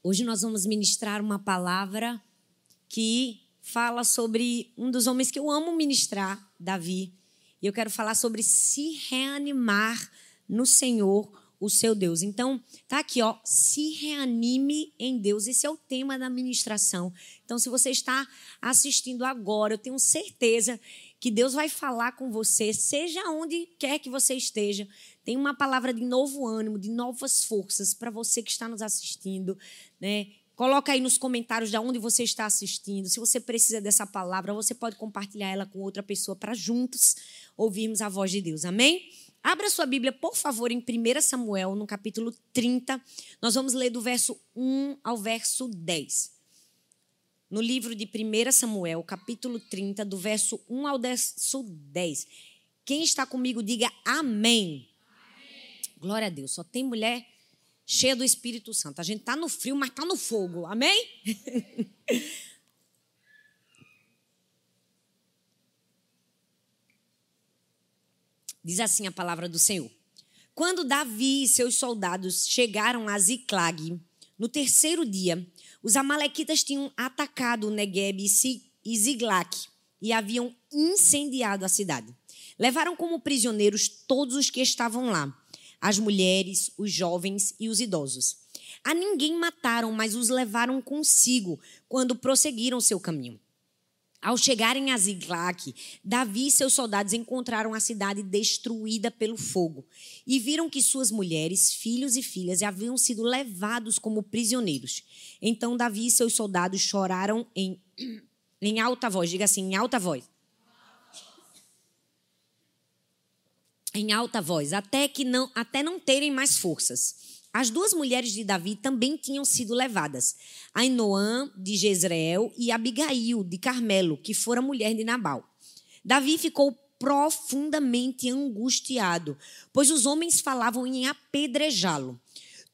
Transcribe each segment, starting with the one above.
Hoje nós vamos ministrar uma palavra que fala sobre um dos homens que eu amo ministrar, Davi. E eu quero falar sobre se reanimar no Senhor, o seu Deus. Então, tá aqui, ó, se reanime em Deus. Esse é o tema da ministração. Então, se você está assistindo agora, eu tenho certeza que Deus vai falar com você, seja onde quer que você esteja. Tem uma palavra de novo ânimo, de novas forças para você que está nos assistindo, né? Coloca aí nos comentários de onde você está assistindo. Se você precisa dessa palavra, você pode compartilhar ela com outra pessoa para juntos ouvirmos a voz de Deus. Amém? Abra sua Bíblia, por favor, em 1 Samuel, no capítulo 30. Nós vamos ler do verso 1 ao verso 10. No livro de 1 Samuel, capítulo 30, do verso 1 ao verso 10. Quem está comigo, diga amém. amém. Glória a Deus. Só tem mulher cheia do Espírito Santo. A gente está no frio, mas está no fogo. Amém? Diz assim a palavra do Senhor. Quando Davi e seus soldados chegaram a Ziclag, no terceiro dia, os amalequitas tinham atacado Negueb e Ziglac e haviam incendiado a cidade. Levaram como prisioneiros todos os que estavam lá, as mulheres, os jovens e os idosos. A ninguém mataram, mas os levaram consigo quando prosseguiram seu caminho. Ao chegarem a Ziglac, Davi e seus soldados encontraram a cidade destruída pelo fogo e viram que suas mulheres, filhos e filhas haviam sido levados como prisioneiros. Então Davi e seus soldados choraram em, em alta voz, diga assim, em alta voz. Em alta voz, até que não, até não terem mais forças. As duas mulheres de Davi também tinham sido levadas, Ainoã de Jezreel e Abigail de Carmelo, que fora mulher de Nabal. Davi ficou profundamente angustiado, pois os homens falavam em apedrejá-lo.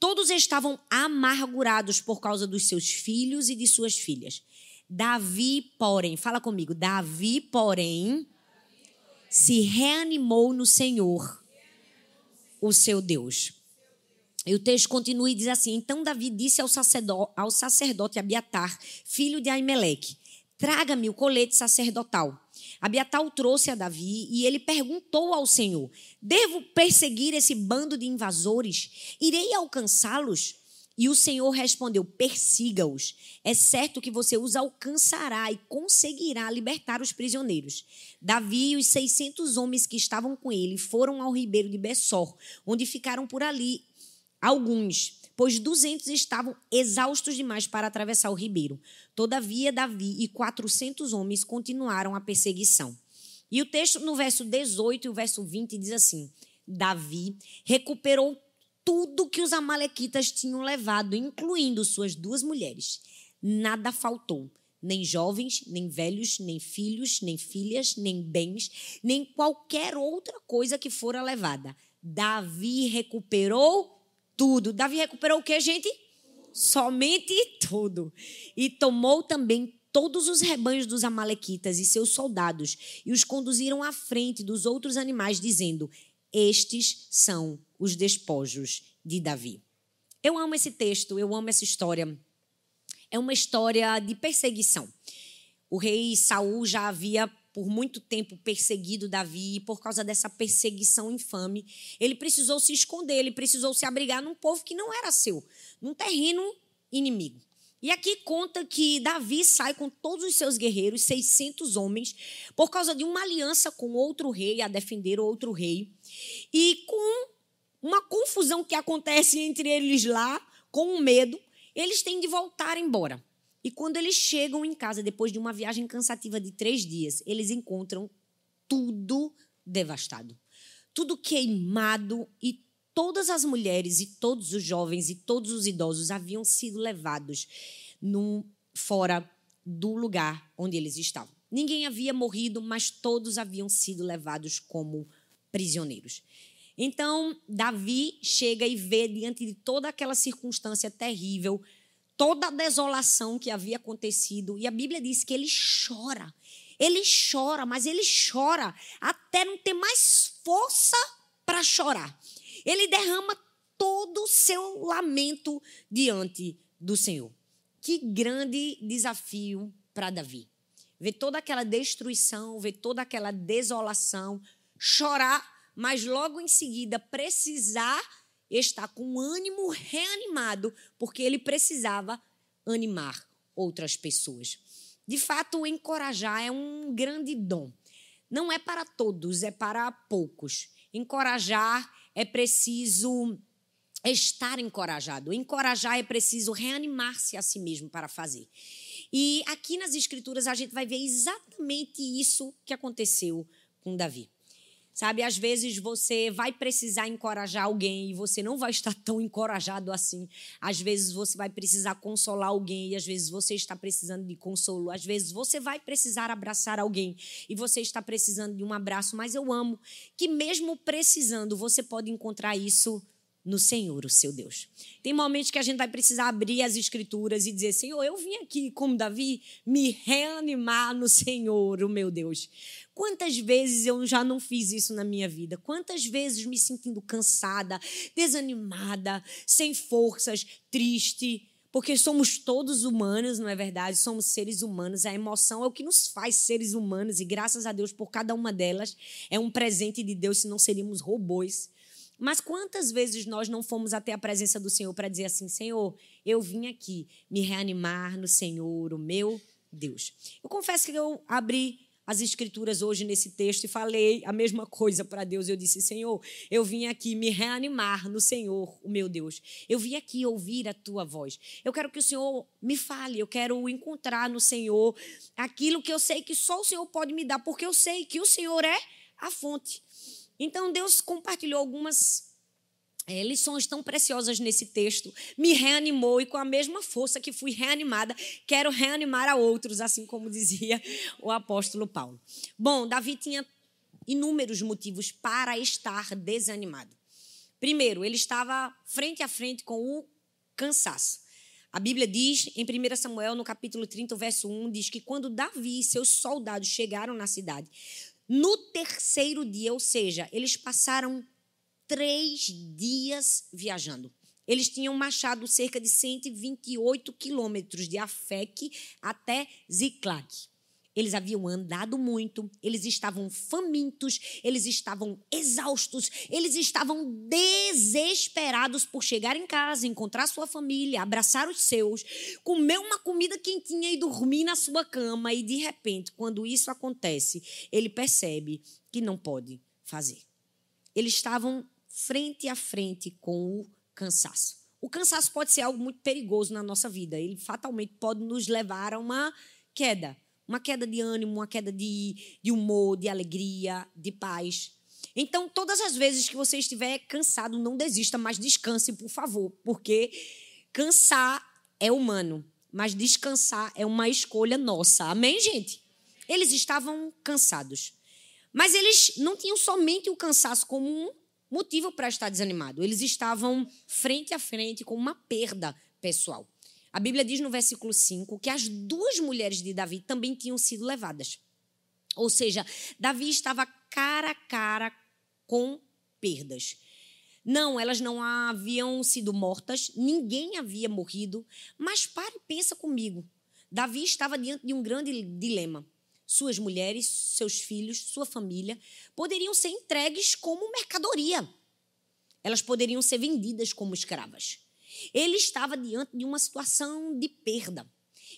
Todos estavam amargurados por causa dos seus filhos e de suas filhas. Davi, porém, fala comigo, Davi, porém, se reanimou no Senhor, o seu Deus. E o texto continua e diz assim: Então Davi disse ao sacerdote, ao sacerdote Abiatar, filho de Aimeleque: Traga-me o colete sacerdotal. Abiatar trouxe a Davi e ele perguntou ao Senhor: Devo perseguir esse bando de invasores? Irei alcançá-los? E o Senhor respondeu: Persiga-os. É certo que você os alcançará e conseguirá libertar os prisioneiros. Davi e os 600 homens que estavam com ele foram ao ribeiro de Bessor, onde ficaram por ali alguns, pois duzentos estavam exaustos demais para atravessar o ribeiro. Todavia, Davi e quatrocentos homens continuaram a perseguição. E o texto no verso 18 e o verso 20 diz assim: Davi recuperou tudo que os amalequitas tinham levado, incluindo suas duas mulheres. Nada faltou nem jovens, nem velhos, nem filhos, nem filhas, nem bens, nem qualquer outra coisa que fora levada. Davi recuperou tudo. Davi recuperou o que, gente? Somente tudo. E tomou também todos os rebanhos dos Amalequitas e seus soldados e os conduziram à frente dos outros animais, dizendo: Estes são os despojos de Davi. Eu amo esse texto, eu amo essa história. É uma história de perseguição. O rei Saul já havia por muito tempo perseguido Davi, e por causa dessa perseguição infame, ele precisou se esconder, ele precisou se abrigar num povo que não era seu, num terreno inimigo. E aqui conta que Davi sai com todos os seus guerreiros, 600 homens, por causa de uma aliança com outro rei, a defender outro rei. E com uma confusão que acontece entre eles lá, com um medo, eles têm de voltar embora. E quando eles chegam em casa, depois de uma viagem cansativa de três dias, eles encontram tudo devastado. Tudo queimado e todas as mulheres e todos os jovens e todos os idosos haviam sido levados num, fora do lugar onde eles estavam. Ninguém havia morrido, mas todos haviam sido levados como prisioneiros. Então, Davi chega e vê, diante de toda aquela circunstância terrível, toda a desolação que havia acontecido. E a Bíblia diz que ele chora. Ele chora, mas ele chora até não ter mais força para chorar. Ele derrama todo o seu lamento diante do Senhor. Que grande desafio para Davi. Ver toda aquela destruição, ver toda aquela desolação, chorar, mas logo em seguida precisar estar com ânimo reanimado, porque ele precisava animar outras pessoas. De fato, encorajar é um grande dom. Não é para todos, é para poucos. Encorajar é preciso estar encorajado. Encorajar é preciso reanimar-se a si mesmo para fazer. E aqui nas Escrituras a gente vai ver exatamente isso que aconteceu com Davi. Sabe, às vezes você vai precisar encorajar alguém e você não vai estar tão encorajado assim. Às vezes você vai precisar consolar alguém e às vezes você está precisando de consolo. Às vezes você vai precisar abraçar alguém e você está precisando de um abraço, mas eu amo que mesmo precisando, você pode encontrar isso no Senhor, o seu Deus. Tem momentos que a gente vai precisar abrir as escrituras e dizer: Senhor, eu vim aqui, como Davi, me reanimar no Senhor, o meu Deus. Quantas vezes eu já não fiz isso na minha vida? Quantas vezes me sentindo cansada, desanimada, sem forças, triste? Porque somos todos humanos, não é verdade? Somos seres humanos. A emoção é o que nos faz seres humanos e graças a Deus por cada uma delas é um presente de Deus, senão seríamos robôs. Mas quantas vezes nós não fomos até a presença do Senhor para dizer assim: Senhor, eu vim aqui me reanimar no Senhor, o meu Deus. Eu confesso que eu abri as escrituras hoje nesse texto e falei a mesma coisa para Deus. Eu disse: Senhor, eu vim aqui me reanimar no Senhor, o meu Deus. Eu vim aqui ouvir a tua voz. Eu quero que o Senhor me fale, eu quero encontrar no Senhor aquilo que eu sei que só o Senhor pode me dar, porque eu sei que o Senhor é a fonte. Então Deus compartilhou algumas é, lições tão preciosas nesse texto, me reanimou e com a mesma força que fui reanimada, quero reanimar a outros, assim como dizia o apóstolo Paulo. Bom, Davi tinha inúmeros motivos para estar desanimado. Primeiro, ele estava frente a frente com o cansaço. A Bíblia diz, em 1 Samuel, no capítulo 30, verso 1, diz que quando Davi e seus soldados chegaram na cidade, no terceiro dia, ou seja, eles passaram três dias viajando. Eles tinham marchado cerca de 128 quilômetros de Afec até Ziklag. Eles haviam andado muito, eles estavam famintos, eles estavam exaustos, eles estavam desesperados por chegar em casa, encontrar sua família, abraçar os seus, comer uma comida quentinha e dormir na sua cama. E de repente, quando isso acontece, ele percebe que não pode fazer. Eles estavam frente a frente com o cansaço. O cansaço pode ser algo muito perigoso na nossa vida. Ele fatalmente pode nos levar a uma queda uma queda de ânimo, uma queda de, de humor, de alegria, de paz. Então, todas as vezes que você estiver cansado, não desista, mas descanse, por favor, porque cansar é humano, mas descansar é uma escolha nossa. Amém, gente? Eles estavam cansados. Mas eles não tinham somente o cansaço como um motivo para estar desanimado. Eles estavam frente a frente com uma perda pessoal. A Bíblia diz no versículo 5 que as duas mulheres de Davi também tinham sido levadas. Ou seja, Davi estava cara a cara com perdas. Não, elas não haviam sido mortas, ninguém havia morrido, mas pare e pensa comigo. Davi estava diante de um grande dilema. Suas mulheres, seus filhos, sua família poderiam ser entregues como mercadoria. Elas poderiam ser vendidas como escravas. Ele estava diante de uma situação de perda.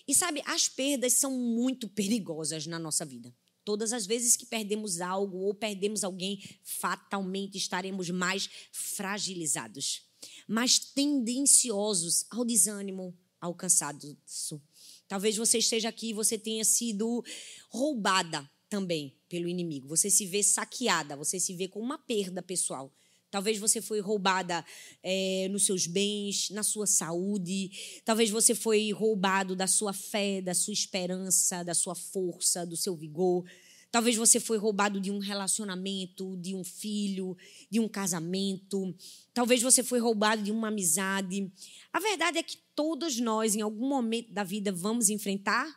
E sabe, as perdas são muito perigosas na nossa vida. Todas as vezes que perdemos algo ou perdemos alguém, fatalmente estaremos mais fragilizados, mais tendenciosos ao desânimo, ao cansaço. Talvez você esteja aqui e você tenha sido roubada também pelo inimigo. Você se vê saqueada, você se vê com uma perda pessoal. Talvez você foi roubada é, nos seus bens, na sua saúde. Talvez você foi roubado da sua fé, da sua esperança, da sua força, do seu vigor. Talvez você foi roubado de um relacionamento, de um filho, de um casamento. Talvez você foi roubado de uma amizade. A verdade é que todos nós, em algum momento da vida, vamos enfrentar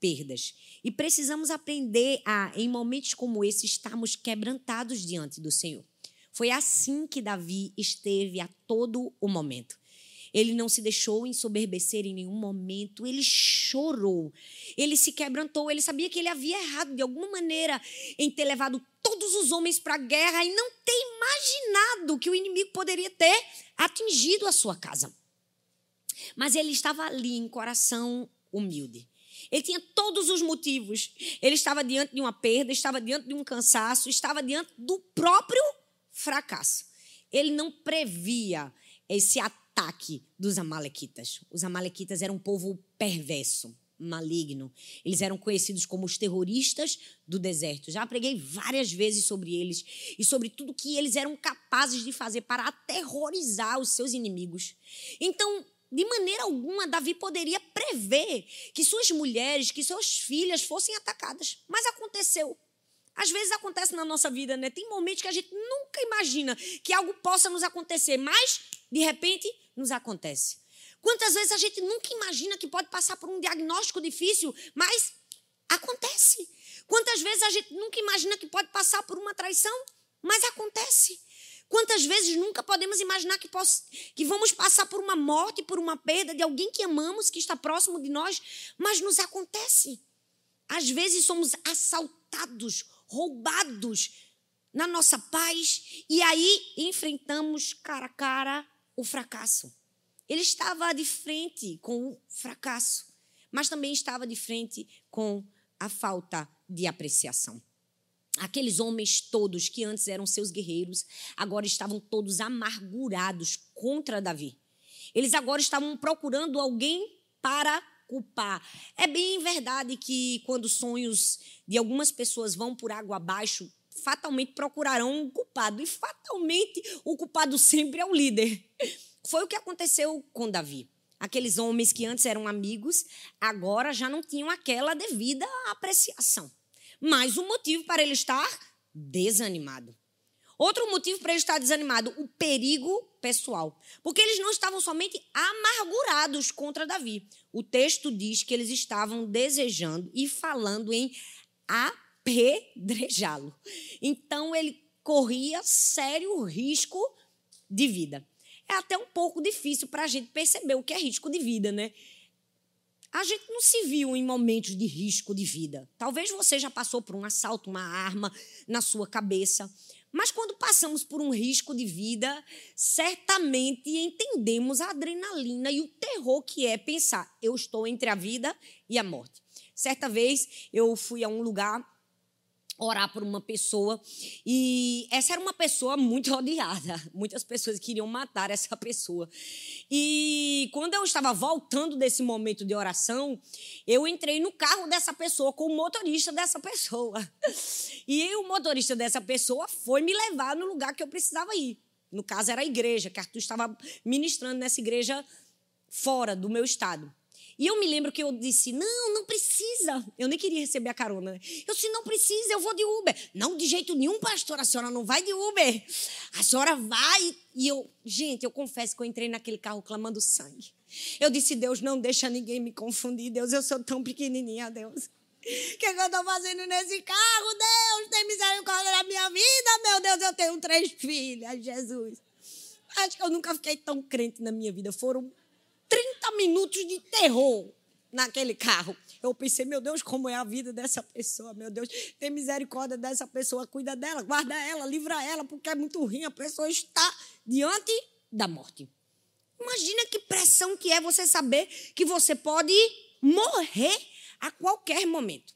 perdas. E precisamos aprender a, em momentos como esse, estarmos quebrantados diante do Senhor. Foi assim que Davi esteve a todo o momento. Ele não se deixou ensoberbecer em nenhum momento, ele chorou, ele se quebrantou, ele sabia que ele havia errado de alguma maneira em ter levado todos os homens para a guerra e não ter imaginado que o inimigo poderia ter atingido a sua casa. Mas ele estava ali em coração humilde. Ele tinha todos os motivos. Ele estava diante de uma perda, estava diante de um cansaço, estava diante do próprio fracasso. Ele não previa esse ataque dos Amalequitas. Os Amalequitas eram um povo perverso, maligno. Eles eram conhecidos como os terroristas do deserto. Já preguei várias vezes sobre eles e sobre tudo que eles eram capazes de fazer para aterrorizar os seus inimigos. Então, de maneira alguma, Davi poderia prever que suas mulheres, que suas filhas fossem atacadas. Mas aconteceu. Às vezes acontece na nossa vida, né? Tem momentos que a gente nunca imagina que algo possa nos acontecer, mas de repente nos acontece. Quantas vezes a gente nunca imagina que pode passar por um diagnóstico difícil, mas acontece. Quantas vezes a gente nunca imagina que pode passar por uma traição, mas acontece. Quantas vezes nunca podemos imaginar que, posso, que vamos passar por uma morte, por uma perda de alguém que amamos, que está próximo de nós, mas nos acontece. Às vezes somos assaltados, roubados na nossa paz e aí enfrentamos cara a cara o fracasso. Ele estava de frente com o fracasso, mas também estava de frente com a falta de apreciação. Aqueles homens todos que antes eram seus guerreiros, agora estavam todos amargurados contra Davi. Eles agora estavam procurando alguém para culpar. É bem verdade que quando sonhos de algumas pessoas vão por água abaixo, fatalmente procurarão um culpado. E fatalmente o culpado sempre é o líder. Foi o que aconteceu com Davi. Aqueles homens que antes eram amigos, agora já não tinham aquela devida apreciação mais um motivo para ele estar desanimado. Outro motivo para ele estar desanimado, o perigo pessoal. Porque eles não estavam somente amargurados contra Davi. O texto diz que eles estavam desejando e falando em apedrejá-lo. Então ele corria sério risco de vida. É até um pouco difícil para a gente perceber o que é risco de vida, né? A gente não se viu em momentos de risco de vida. Talvez você já passou por um assalto, uma arma na sua cabeça. Mas quando passamos por um risco de vida, certamente entendemos a adrenalina e o terror que é pensar: eu estou entre a vida e a morte. Certa vez eu fui a um lugar orar por uma pessoa e essa era uma pessoa muito odiada. Muitas pessoas queriam matar essa pessoa. E quando eu estava voltando desse momento de oração, eu entrei no carro dessa pessoa com o motorista dessa pessoa. E o motorista dessa pessoa foi me levar no lugar que eu precisava ir. No caso era a igreja, que Arthur estava ministrando nessa igreja fora do meu estado. E eu me lembro que eu disse: não, não precisa. Eu nem queria receber a carona. Eu disse: não precisa, eu vou de Uber. Não, de jeito nenhum, pastor, a senhora não vai de Uber. A senhora vai. E eu, gente, eu confesso que eu entrei naquele carro clamando sangue. Eu disse: Deus, não deixa ninguém me confundir. Deus, eu sou tão pequenininha, Deus. O que, é que eu estou fazendo nesse carro? Deus, tem misericórdia da minha vida. Meu Deus, eu tenho três filhas, Jesus. Acho que eu nunca fiquei tão crente na minha vida. Foram 30 minutos de terror naquele carro. Eu pensei, meu Deus, como é a vida dessa pessoa, meu Deus, tem misericórdia dessa pessoa, cuida dela, guarda ela, livra ela, porque é muito ruim, a pessoa está diante da morte. Imagina que pressão que é você saber que você pode morrer a qualquer momento.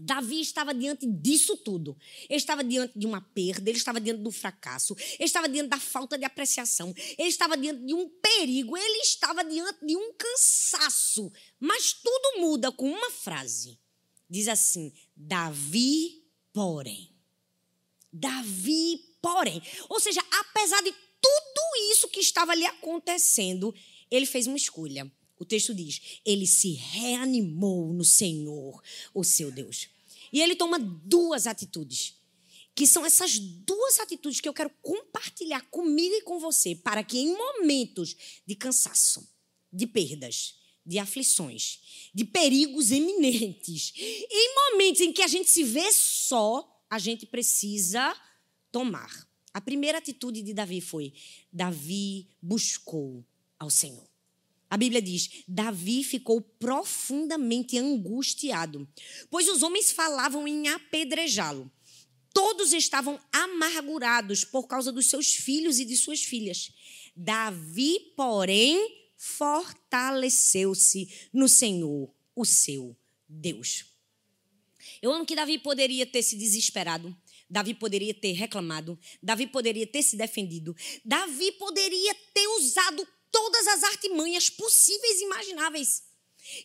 Davi estava diante disso tudo. Ele estava diante de uma perda, ele estava diante do fracasso, ele estava diante da falta de apreciação, ele estava diante de um perigo, ele estava diante de um cansaço. Mas tudo muda com uma frase. Diz assim: Davi, porém. Davi, porém. Ou seja, apesar de tudo isso que estava ali acontecendo, ele fez uma escolha. O texto diz: ele se reanimou no Senhor, o seu Deus. E ele toma duas atitudes, que são essas duas atitudes que eu quero compartilhar comigo e com você, para que em momentos de cansaço, de perdas, de aflições, de perigos eminentes, em momentos em que a gente se vê só, a gente precisa tomar. A primeira atitude de Davi foi: Davi buscou ao Senhor. A Bíblia diz: Davi ficou profundamente angustiado, pois os homens falavam em apedrejá-lo. Todos estavam amargurados por causa dos seus filhos e de suas filhas. Davi, porém, fortaleceu-se no Senhor, o seu Deus. Eu amo que Davi poderia ter se desesperado, Davi poderia ter reclamado, Davi poderia ter se defendido, Davi poderia ter usado todas as artimanhas possíveis e imagináveis.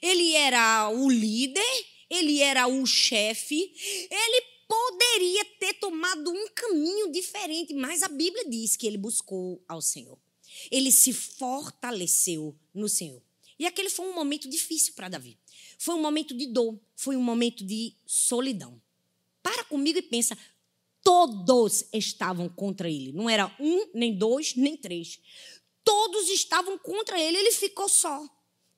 Ele era o líder, ele era o chefe, ele poderia ter tomado um caminho diferente, mas a Bíblia diz que ele buscou ao Senhor. Ele se fortaleceu no Senhor. E aquele foi um momento difícil para Davi. Foi um momento de dor, foi um momento de solidão. Para comigo e pensa, todos estavam contra ele. Não era um, nem dois, nem três. Todos estavam contra ele, ele ficou só.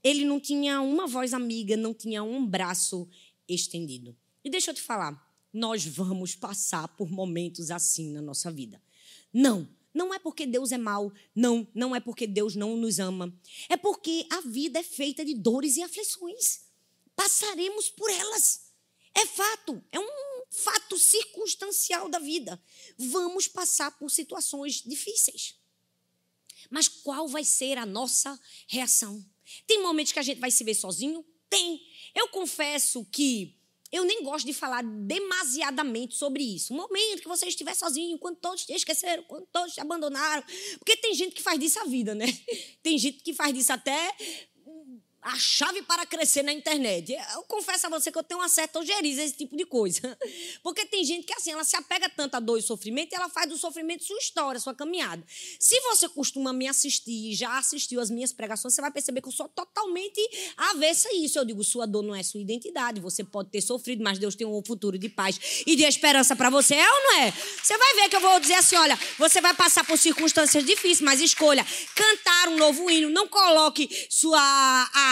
Ele não tinha uma voz amiga, não tinha um braço estendido. E deixa eu te falar, nós vamos passar por momentos assim na nossa vida. Não, não é porque Deus é mau, não, não é porque Deus não nos ama. É porque a vida é feita de dores e aflições. Passaremos por elas. É fato, é um fato circunstancial da vida. Vamos passar por situações difíceis. Mas qual vai ser a nossa reação? Tem momentos que a gente vai se ver sozinho? Tem. Eu confesso que eu nem gosto de falar demasiadamente sobre isso. Um momento que você estiver sozinho, quando todos te esqueceram, quando todos te abandonaram. Porque tem gente que faz disso a vida, né? Tem gente que faz disso até a chave para crescer na internet. Eu confesso a você que eu tenho uma certa ojeriza esse tipo de coisa. Porque tem gente que assim, ela se apega tanto a dor e sofrimento e ela faz do sofrimento sua história, sua caminhada. Se você costuma me assistir, já assistiu as minhas pregações, você vai perceber que eu sou totalmente avessa a isso. Eu digo, sua dor não é sua identidade. Você pode ter sofrido, mas Deus tem um futuro de paz e de esperança para você, é ou não é? Você vai ver que eu vou dizer assim, olha, você vai passar por circunstâncias difíceis, mas escolha cantar um novo hino, não coloque sua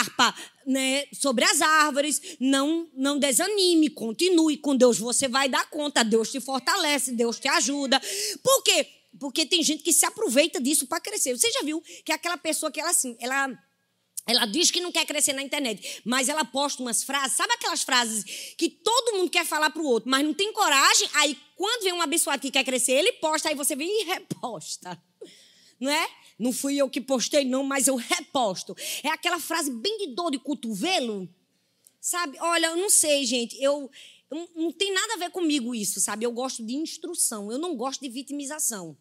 harpa né, sobre as árvores. Não, não desanime, continue com Deus. Você vai dar conta. Deus te fortalece, Deus te ajuda. Por quê? Porque tem gente que se aproveita disso para crescer. Você já viu que aquela pessoa que ela assim, ela ela diz que não quer crescer na internet, mas ela posta umas frases, sabe aquelas frases que todo mundo quer falar pro outro, mas não tem coragem? Aí quando vem um abençoado que quer crescer, ele posta, aí você vem e reposta. Não é? Não fui eu que postei, não, mas eu reposto. É aquela frase bem de dor de cotovelo. Sabe? Olha, eu não sei, gente. Eu, eu não tem nada a ver comigo isso, sabe? Eu gosto de instrução, eu não gosto de vitimização.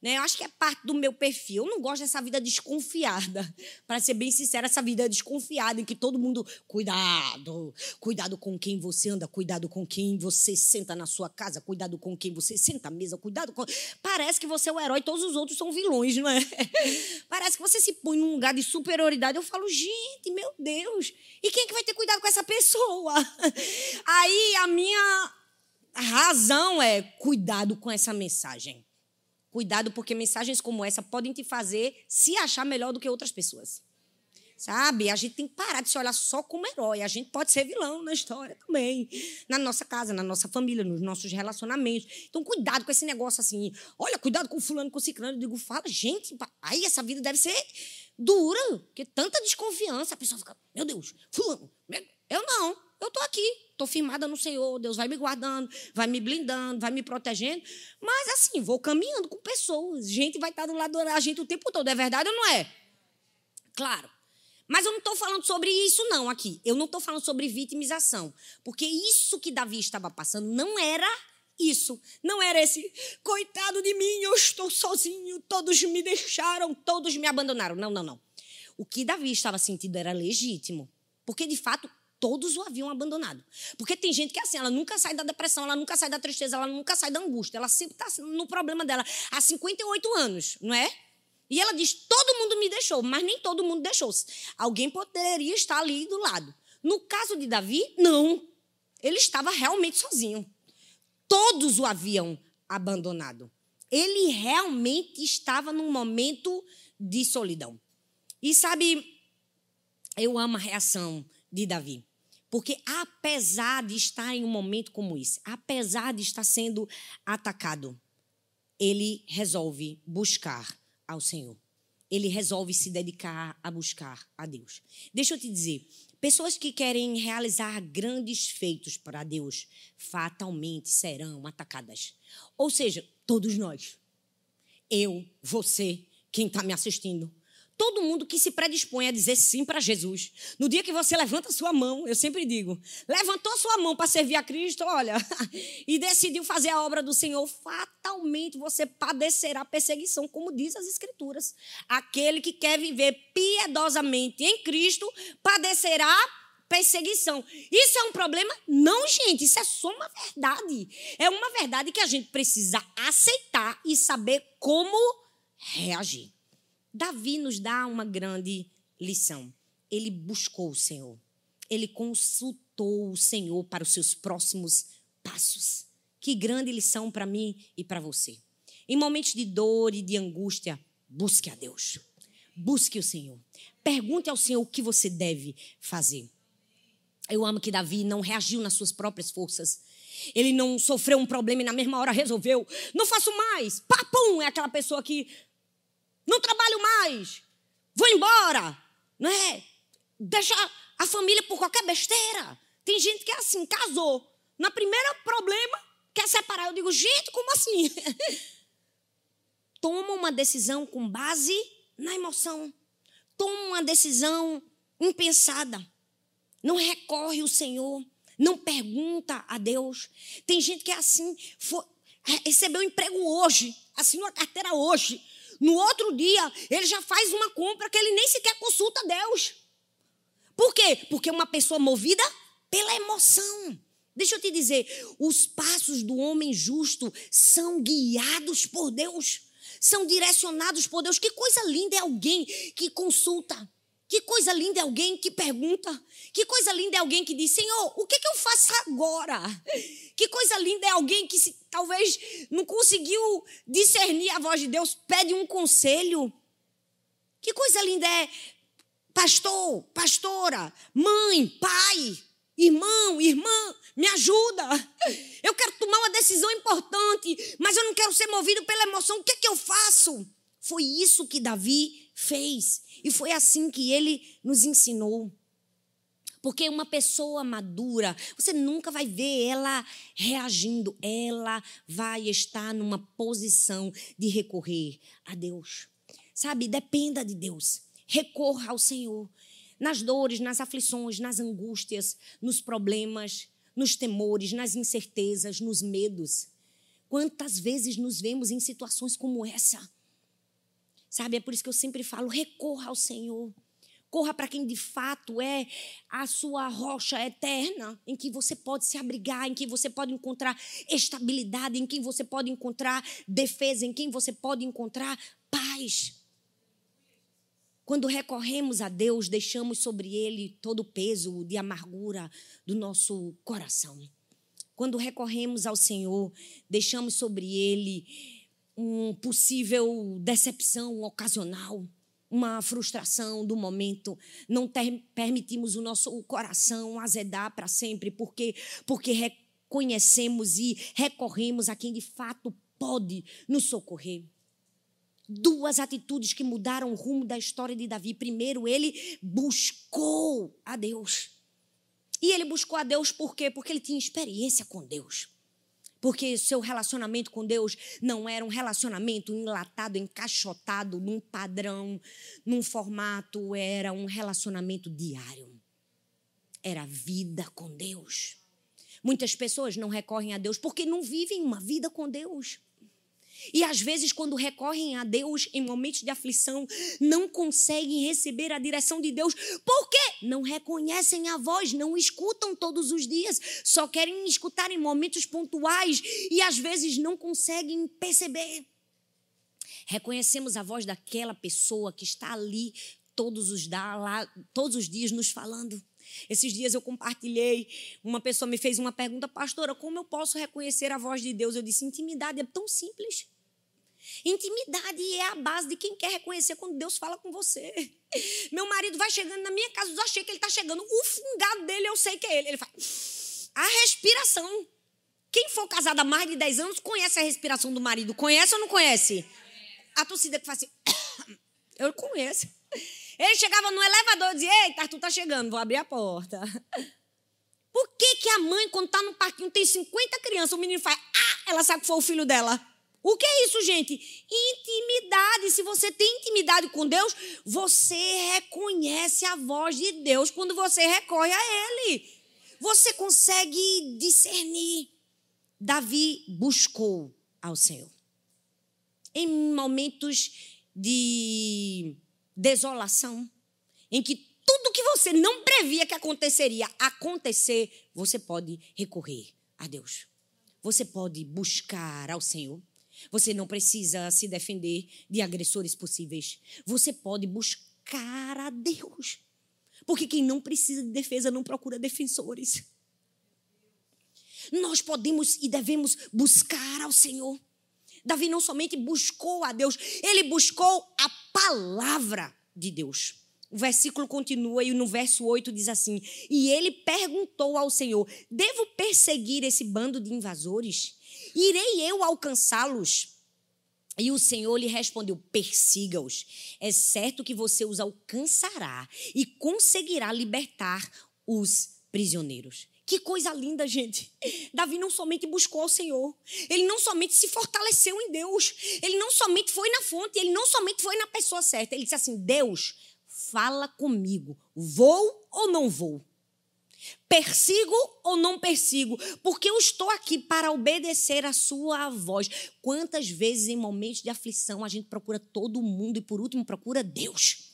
Né? Eu acho que é parte do meu perfil. Eu não gosto dessa vida desconfiada. Para ser bem sincera, essa vida desconfiada em que todo mundo. Cuidado, cuidado com quem você anda, cuidado com quem você senta na sua casa, cuidado com quem você senta à mesa, cuidado com. Parece que você é o herói, todos os outros são vilões, não é? Parece que você se põe num lugar de superioridade. Eu falo, gente, meu Deus, e quem é que vai ter cuidado com essa pessoa? Aí a minha razão é cuidado com essa mensagem. Cuidado, porque mensagens como essa podem te fazer se achar melhor do que outras pessoas. Sabe? A gente tem que parar de se olhar só como herói. A gente pode ser vilão na história também. Na nossa casa, na nossa família, nos nossos relacionamentos. Então, cuidado com esse negócio assim. Olha, cuidado com o fulano, com o ciclano. Eu digo, fala, gente, aí essa vida deve ser dura. Porque tanta desconfiança. A pessoa fica, meu Deus, fulano. Eu não. Eu tô aqui, tô firmada no Senhor, Deus vai me guardando, vai me blindando, vai me protegendo. Mas assim, vou caminhando com pessoas. Gente vai estar do lado da gente o tempo todo. É verdade ou não é? Claro. Mas eu não estou falando sobre isso, não, aqui. Eu não estou falando sobre vitimização. Porque isso que Davi estava passando não era isso. Não era esse, coitado de mim, eu estou sozinho, todos me deixaram, todos me abandonaram. Não, não, não. O que Davi estava sentindo era legítimo. Porque, de fato, todos o haviam abandonado. Porque tem gente que é assim, ela nunca sai da depressão, ela nunca sai da tristeza, ela nunca sai da angústia, ela sempre está no problema dela há 58 anos, não é? E ela diz: todo mundo me deixou, mas nem todo mundo deixou-se. Alguém poderia estar ali do lado. No caso de Davi, não. Ele estava realmente sozinho. Todos o haviam abandonado. Ele realmente estava num momento de solidão. E sabe, eu amo a reação de Davi. Porque apesar de estar em um momento como esse, apesar de estar sendo atacado, ele resolve buscar ao Senhor. ele resolve se dedicar a buscar a Deus. Deixa eu te dizer, pessoas que querem realizar grandes feitos para Deus fatalmente serão atacadas. Ou seja, todos nós. Eu, você, quem está me assistindo, todo mundo que se predispõe a dizer sim para Jesus. No dia que você levanta sua mão, eu sempre digo, levantou sua mão para servir a Cristo, olha, e decidiu fazer a obra do Senhor, fatalmente você padecerá perseguição, como diz as Escrituras. Aquele que quer viver piedosamente em Cristo padecerá perseguição. Isso é um problema? Não, gente, isso é só uma verdade. É uma verdade que a gente precisa aceitar e saber como reagir. Davi nos dá uma grande lição. Ele buscou o Senhor. Ele consultou o Senhor para os seus próximos passos. Que grande lição para mim e para você. Em momentos de dor e de angústia, busque a Deus. Busque o Senhor. Pergunte ao Senhor o que você deve fazer. Eu amo que Davi não reagiu nas suas próprias forças. Ele não sofreu um problema e na mesma hora resolveu. Não faço mais. Papum! É aquela pessoa que não trabalho mais, vou embora, não é? Deixa a família por qualquer besteira. Tem gente que é assim, casou, na primeira problema quer separar. Eu digo, gente, como assim? Toma uma decisão com base na emoção. Toma uma decisão impensada. Não recorre ao Senhor. Não pergunta a Deus. Tem gente que é assim, for, recebeu emprego hoje, assinou a carteira hoje. No outro dia, ele já faz uma compra que ele nem sequer consulta Deus. Por quê? Porque uma pessoa movida pela emoção. Deixa eu te dizer, os passos do homem justo são guiados por Deus, são direcionados por Deus. Que coisa linda é alguém que consulta. Que coisa linda é alguém que pergunta. Que coisa linda é alguém que diz: Senhor, o que, que eu faço agora? Que coisa linda é alguém que se, talvez não conseguiu discernir a voz de Deus, pede um conselho. Que coisa linda é pastor, pastora, mãe, pai, irmão, irmã, me ajuda. Eu quero tomar uma decisão importante, mas eu não quero ser movido pela emoção. O que é que eu faço? Foi isso que Davi fez. E foi assim que ele nos ensinou. Porque uma pessoa madura, você nunca vai ver ela reagindo, ela vai estar numa posição de recorrer a Deus. Sabe, dependa de Deus. Recorra ao Senhor. Nas dores, nas aflições, nas angústias, nos problemas, nos temores, nas incertezas, nos medos. Quantas vezes nos vemos em situações como essa? Sabe, é por isso que eu sempre falo: recorra ao Senhor. Corra para quem de fato é a sua rocha eterna, em que você pode se abrigar, em que você pode encontrar estabilidade, em quem você pode encontrar defesa, em quem você pode encontrar paz. Quando recorremos a Deus, deixamos sobre Ele todo o peso de amargura do nosso coração. Quando recorremos ao Senhor, deixamos sobre Ele um possível decepção ocasional uma frustração do momento, não ter, permitimos o nosso coração azedar para sempre, porque porque reconhecemos e recorremos a quem de fato pode nos socorrer. Duas atitudes que mudaram o rumo da história de Davi. Primeiro, ele buscou a Deus. E ele buscou a Deus por quê? Porque ele tinha experiência com Deus. Porque seu relacionamento com Deus não era um relacionamento enlatado, encaixotado num padrão, num formato, era um relacionamento diário. Era vida com Deus. Muitas pessoas não recorrem a Deus porque não vivem uma vida com Deus. E às vezes, quando recorrem a Deus em momentos de aflição, não conseguem receber a direção de Deus. Por quê? Não reconhecem a voz, não escutam todos os dias, só querem escutar em momentos pontuais e às vezes não conseguem perceber. Reconhecemos a voz daquela pessoa que está ali todos os, todos os dias nos falando. Esses dias eu compartilhei, uma pessoa me fez uma pergunta, pastora, como eu posso reconhecer a voz de Deus? Eu disse, intimidade é tão simples. Intimidade é a base de quem quer reconhecer quando Deus fala com você. Meu marido vai chegando na minha casa, eu achei que ele está chegando. O fungado dele, eu sei que é ele. Ele faz a respiração. Quem for casado há mais de 10 anos conhece a respiração do marido. Conhece ou não conhece? A torcida que faz assim. Eu conheço. Ele chegava no elevador e dizia: Eita, Arthur tá chegando, vou abrir a porta. Por que, que a mãe, quando tá no parquinho, tem 50 crianças, o menino faz, ah, ela sabe que foi o filho dela? O que é isso, gente? Intimidade. Se você tem intimidade com Deus, você reconhece a voz de Deus quando você recorre a Ele. Você consegue discernir. Davi buscou ao Senhor. Em momentos de desolação, em que tudo que você não previa que aconteceria acontecer, você pode recorrer a Deus. Você pode buscar ao Senhor. Você não precisa se defender de agressores possíveis. Você pode buscar a Deus. Porque quem não precisa de defesa não procura defensores. Nós podemos e devemos buscar ao Senhor. Davi não somente buscou a Deus, ele buscou a palavra de Deus. O versículo continua e no verso 8 diz assim: E ele perguntou ao Senhor: Devo perseguir esse bando de invasores? Irei eu alcançá-los? E o Senhor lhe respondeu: Persiga-os. É certo que você os alcançará e conseguirá libertar os prisioneiros. Que coisa linda, gente. Davi não somente buscou ao Senhor, ele não somente se fortaleceu em Deus, ele não somente foi na fonte, ele não somente foi na pessoa certa. Ele disse assim: Deus, fala comigo, vou ou não vou? Persigo ou não persigo? Porque eu estou aqui para obedecer a sua voz. Quantas vezes em momentos de aflição a gente procura todo mundo e por último procura Deus?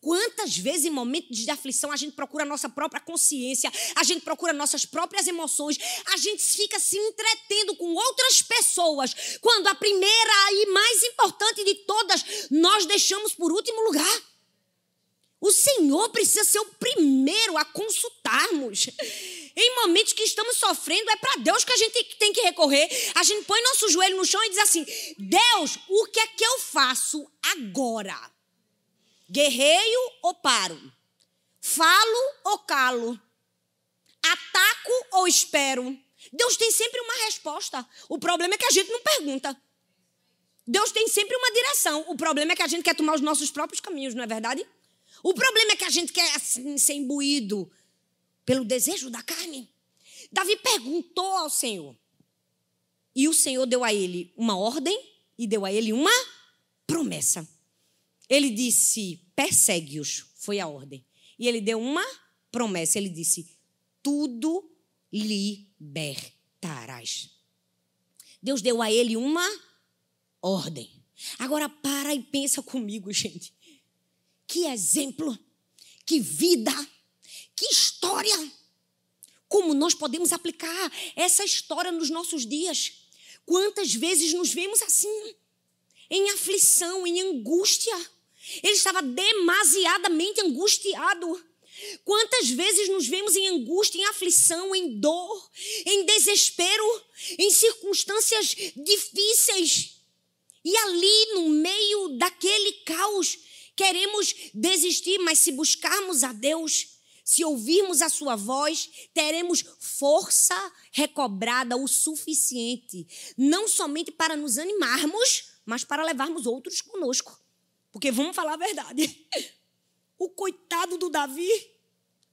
Quantas vezes em momentos de aflição a gente procura a nossa própria consciência, a gente procura nossas próprias emoções, a gente fica se entretendo com outras pessoas, quando a primeira e mais importante de todas nós deixamos por último lugar? O Senhor precisa ser o primeiro a consultarmos. Em momentos que estamos sofrendo, é para Deus que a gente tem que recorrer. A gente põe nosso joelho no chão e diz assim: Deus, o que é que eu faço agora? Guerreio ou paro? Falo ou calo? Ataco ou espero? Deus tem sempre uma resposta. O problema é que a gente não pergunta. Deus tem sempre uma direção. O problema é que a gente quer tomar os nossos próprios caminhos, não é verdade? O problema é que a gente quer assim, ser imbuído pelo desejo da carne. Davi perguntou ao Senhor. E o Senhor deu a ele uma ordem e deu a ele uma promessa. Ele disse: persegue-os, foi a ordem. E ele deu uma promessa. Ele disse: tudo libertarás. Deus deu a ele uma ordem. Agora para e pensa comigo, gente. Que exemplo, que vida, que história. Como nós podemos aplicar essa história nos nossos dias? Quantas vezes nos vemos assim, em aflição, em angústia? Ele estava demasiadamente angustiado. Quantas vezes nos vemos em angústia, em aflição, em dor, em desespero, em circunstâncias difíceis. E ali, no meio daquele caos, Queremos desistir, mas se buscarmos a Deus, se ouvirmos a sua voz, teremos força recobrada o suficiente, não somente para nos animarmos, mas para levarmos outros conosco. Porque vamos falar a verdade. O coitado do Davi,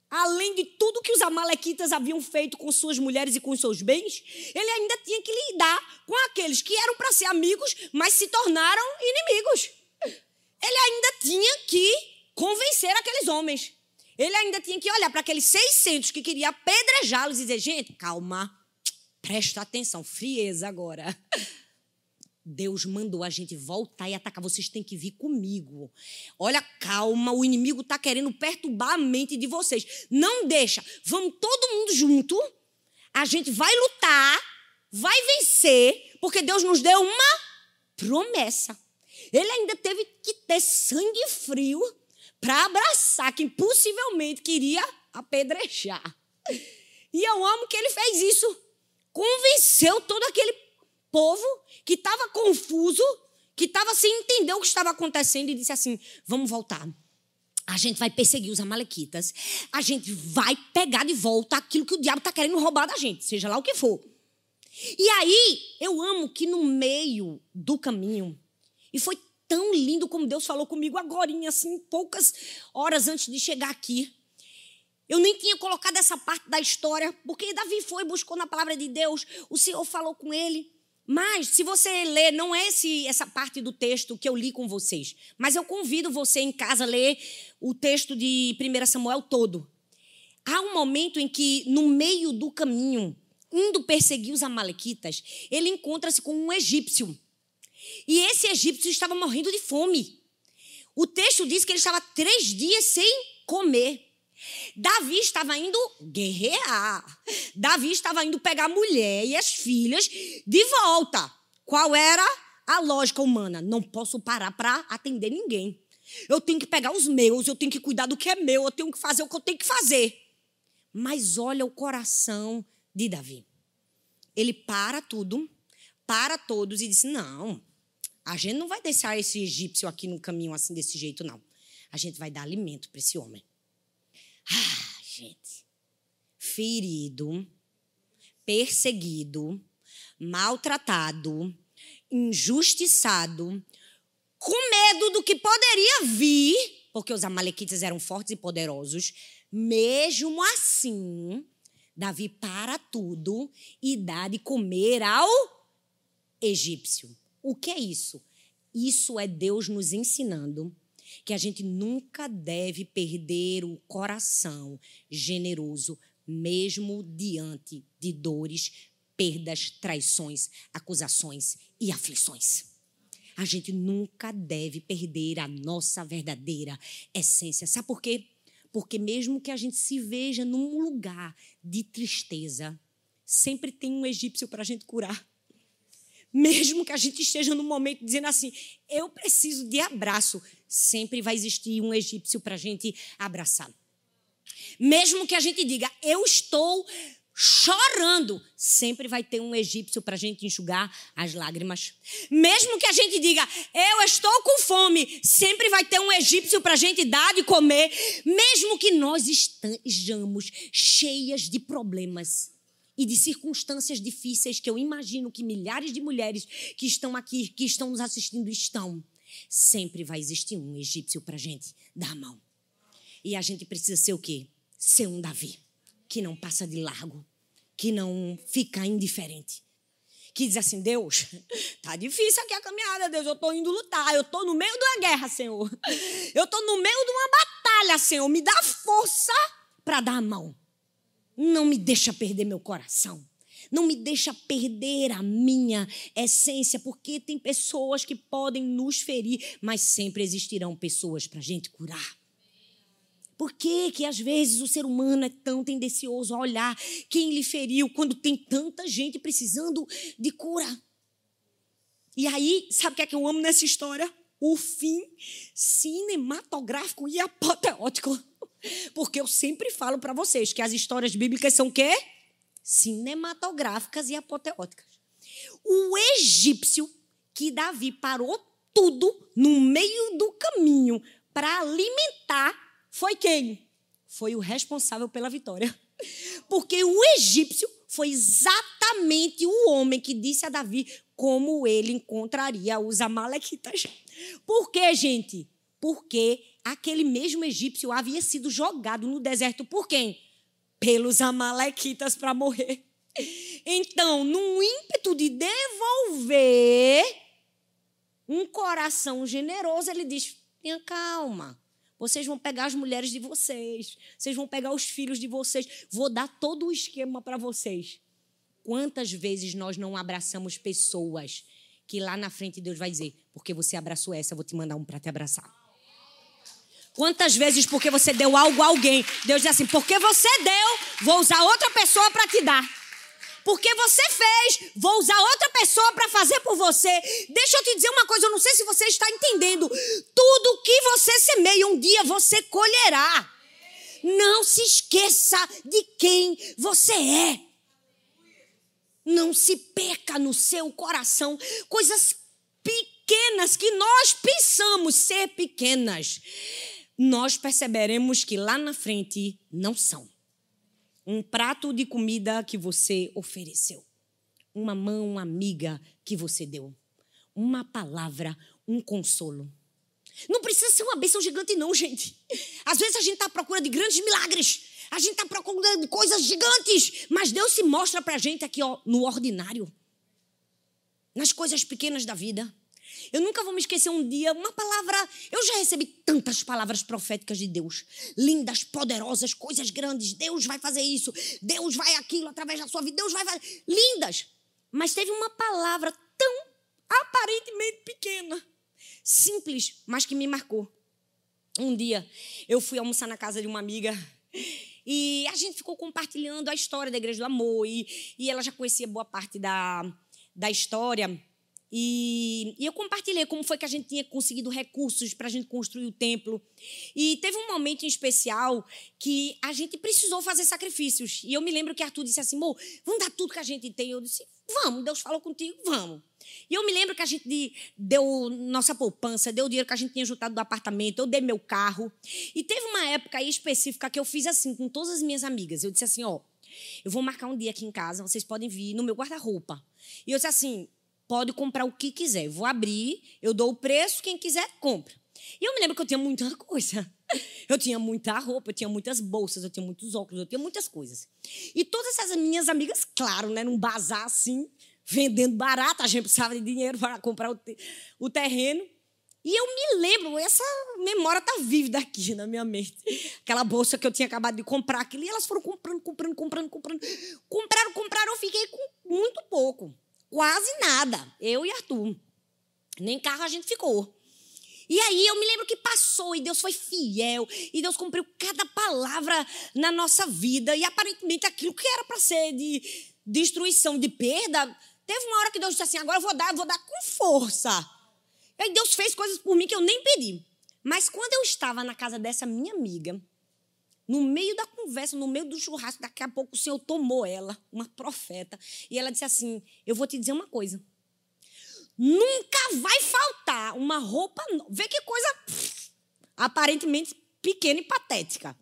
além de tudo que os amalequitas haviam feito com suas mulheres e com seus bens, ele ainda tinha que lidar com aqueles que eram para ser amigos, mas se tornaram inimigos ele ainda tinha que convencer aqueles homens. Ele ainda tinha que olhar para aqueles 600 que queria apedrejá-los e dizer: gente, calma, presta atenção, frieza agora. Deus mandou a gente voltar e atacar. Vocês têm que vir comigo. Olha, calma, o inimigo está querendo perturbar a mente de vocês. Não deixa. Vamos todo mundo junto. A gente vai lutar, vai vencer, porque Deus nos deu uma promessa. Ele ainda teve que ter sangue frio para abraçar quem possivelmente queria apedrejar. E eu amo que ele fez isso. Convenceu todo aquele povo que estava confuso, que estava sem entender o que estava acontecendo e disse assim: vamos voltar. A gente vai perseguir os amalequitas. A gente vai pegar de volta aquilo que o diabo está querendo roubar da gente, seja lá o que for. E aí, eu amo que no meio do caminho, e foi tão lindo como Deus falou comigo agora, assim, poucas horas antes de chegar aqui. Eu nem tinha colocado essa parte da história, porque Davi foi, buscou na palavra de Deus, o Senhor falou com ele. Mas, se você ler, não é esse, essa parte do texto que eu li com vocês, mas eu convido você em casa a ler o texto de 1 Samuel todo. Há um momento em que, no meio do caminho, indo perseguir os Amalequitas, ele encontra-se com um egípcio. E esse egípcio estava morrendo de fome. O texto diz que ele estava três dias sem comer. Davi estava indo guerrear. Davi estava indo pegar a mulher e as filhas de volta. Qual era a lógica humana? Não posso parar para atender ninguém. Eu tenho que pegar os meus, eu tenho que cuidar do que é meu, eu tenho que fazer o que eu tenho que fazer. Mas olha o coração de Davi. Ele para tudo, para todos e disse: Não, a gente não vai deixar esse egípcio aqui no caminho assim desse jeito, não. A gente vai dar alimento para esse homem. Ah, gente. Ferido, perseguido, maltratado, injustiçado, com medo do que poderia vir, porque os amalequitas eram fortes e poderosos, mesmo assim, Davi para tudo e dá de comer ao egípcio. O que é isso? Isso é Deus nos ensinando que a gente nunca deve perder o coração generoso, mesmo diante de dores, perdas, traições, acusações e aflições. A gente nunca deve perder a nossa verdadeira essência. Sabe por quê? Porque mesmo que a gente se veja num lugar de tristeza, sempre tem um egípcio para a gente curar. Mesmo que a gente esteja num momento dizendo assim, eu preciso de abraço, sempre vai existir um egípcio para a gente abraçar. Mesmo que a gente diga, eu estou chorando, sempre vai ter um egípcio para a gente enxugar as lágrimas. Mesmo que a gente diga, eu estou com fome, sempre vai ter um egípcio para a gente dar de comer. Mesmo que nós estejamos cheias de problemas e de circunstâncias difíceis que eu imagino que milhares de mulheres que estão aqui, que estão nos assistindo, estão. Sempre vai existir um egípcio para a gente dar a mão. E a gente precisa ser o quê? Ser um Davi, que não passa de largo, que não fica indiferente. Que diz assim: Deus, tá difícil aqui a caminhada, Deus. Eu tô indo lutar, eu tô no meio de uma guerra, Senhor. Eu tô no meio de uma batalha, Senhor. Me dá força para dar a mão. Não me deixa perder meu coração. Não me deixa perder a minha essência, porque tem pessoas que podem nos ferir, mas sempre existirão pessoas para a gente curar. Por que, que às vezes o ser humano é tão tendencioso a olhar quem lhe feriu quando tem tanta gente precisando de cura? E aí, sabe o que é que eu amo nessa história? O fim cinematográfico e apoteótico. Porque eu sempre falo para vocês que as histórias bíblicas são quê? Cinematográficas e apoteóticas. O egípcio que Davi parou tudo no meio do caminho para alimentar foi quem? Foi o responsável pela vitória. Porque o egípcio foi exatamente o homem que disse a Davi como ele encontraria os amalequitas. Por quê, gente? Porque aquele mesmo egípcio havia sido jogado no deserto por quem? Pelos amalequitas para morrer. Então, num ímpeto de devolver um coração generoso, ele diz: tenha calma. Vocês vão pegar as mulheres de vocês, vocês vão pegar os filhos de vocês, vou dar todo o esquema para vocês. Quantas vezes nós não abraçamos pessoas que lá na frente Deus vai dizer: porque você abraçou essa, eu vou te mandar um para te abraçar. Quantas vezes porque você deu algo a alguém, Deus diz assim: porque você deu, vou usar outra pessoa para te dar. Porque você fez, vou usar outra pessoa para fazer por você. Deixa eu te dizer uma coisa, eu não sei se você está entendendo. Tudo que você semeia, um dia você colherá. Não se esqueça de quem você é. Não se peca no seu coração coisas pequenas que nós pensamos ser pequenas nós perceberemos que lá na frente não são. Um prato de comida que você ofereceu, uma mão amiga que você deu, uma palavra, um consolo. Não precisa ser uma bênção gigante, não, gente. Às vezes a gente está à procura de grandes milagres. A gente está procurando coisas gigantes. Mas Deus se mostra para a gente aqui ó, no ordinário. Nas coisas pequenas da vida. Eu nunca vou me esquecer um dia, uma palavra. Eu já recebi tantas palavras proféticas de Deus. Lindas, poderosas, coisas grandes. Deus vai fazer isso. Deus vai aquilo através da sua vida. Deus vai fazer. Lindas. Mas teve uma palavra tão aparentemente pequena, simples, mas que me marcou. Um dia eu fui almoçar na casa de uma amiga e a gente ficou compartilhando a história da Igreja do Amor e, e ela já conhecia boa parte da, da história. E, e, eu compartilhei como foi que a gente tinha conseguido recursos para a gente construir o templo. E teve um momento em especial que a gente precisou fazer sacrifícios. E eu me lembro que Arthur disse assim: Mô, vamos dar tudo que a gente tem. Eu disse: vamos, Deus falou contigo, vamos. E eu me lembro que a gente deu nossa poupança, deu o dinheiro que a gente tinha juntado do apartamento, eu dei meu carro. E teve uma época aí específica que eu fiz assim com todas as minhas amigas. Eu disse assim: ó, eu vou marcar um dia aqui em casa, vocês podem vir no meu guarda-roupa. E eu disse assim: pode comprar o que quiser. Eu vou abrir, eu dou o preço, quem quiser, compra. E eu me lembro que eu tinha muita coisa. Eu tinha muita roupa, eu tinha muitas bolsas, eu tinha muitos óculos, eu tinha muitas coisas. E todas essas minhas amigas, claro, né, num bazar assim, vendendo barato, a gente precisava de dinheiro para comprar o, te o terreno. E eu me lembro, essa memória tá vívida aqui na minha mente. Aquela bolsa que eu tinha acabado de comprar, aquilo, e elas foram comprando, comprando, comprando, comprando. Compraram, compraram, eu fiquei com muito pouco. Quase nada. Eu e Arthur. Nem carro a gente ficou. E aí eu me lembro que passou e Deus foi fiel e Deus cumpriu cada palavra na nossa vida e aparentemente aquilo que era para ser de destruição, de perda, teve uma hora que Deus disse assim: agora eu vou dar, eu vou dar com força. E aí Deus fez coisas por mim que eu nem pedi. Mas quando eu estava na casa dessa minha amiga, no meio da conversa, no meio do churrasco, daqui a pouco o Senhor tomou ela, uma profeta, e ela disse assim: Eu vou te dizer uma coisa. Nunca vai faltar uma roupa. No... Vê que coisa pff, aparentemente pequena e patética.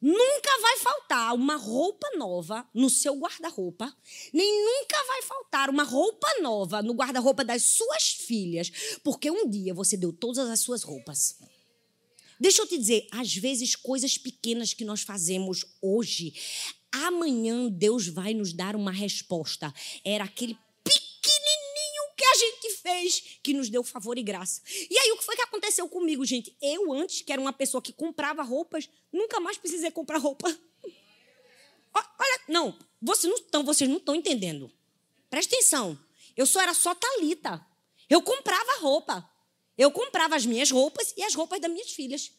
Nunca vai faltar uma roupa nova no seu guarda-roupa, nem nunca vai faltar uma roupa nova no guarda-roupa das suas filhas, porque um dia você deu todas as suas roupas. Deixa eu te dizer, às vezes coisas pequenas que nós fazemos hoje, amanhã Deus vai nos dar uma resposta. Era aquele pequenininho que a gente fez que nos deu favor e graça. E aí o que foi que aconteceu comigo, gente? Eu antes, que era uma pessoa que comprava roupas, nunca mais precisei comprar roupa. Olha, não, vocês não estão, vocês não estão entendendo. Presta atenção. Eu só era só talita. Eu comprava roupa. Eu comprava as minhas roupas e as roupas das minhas filhas.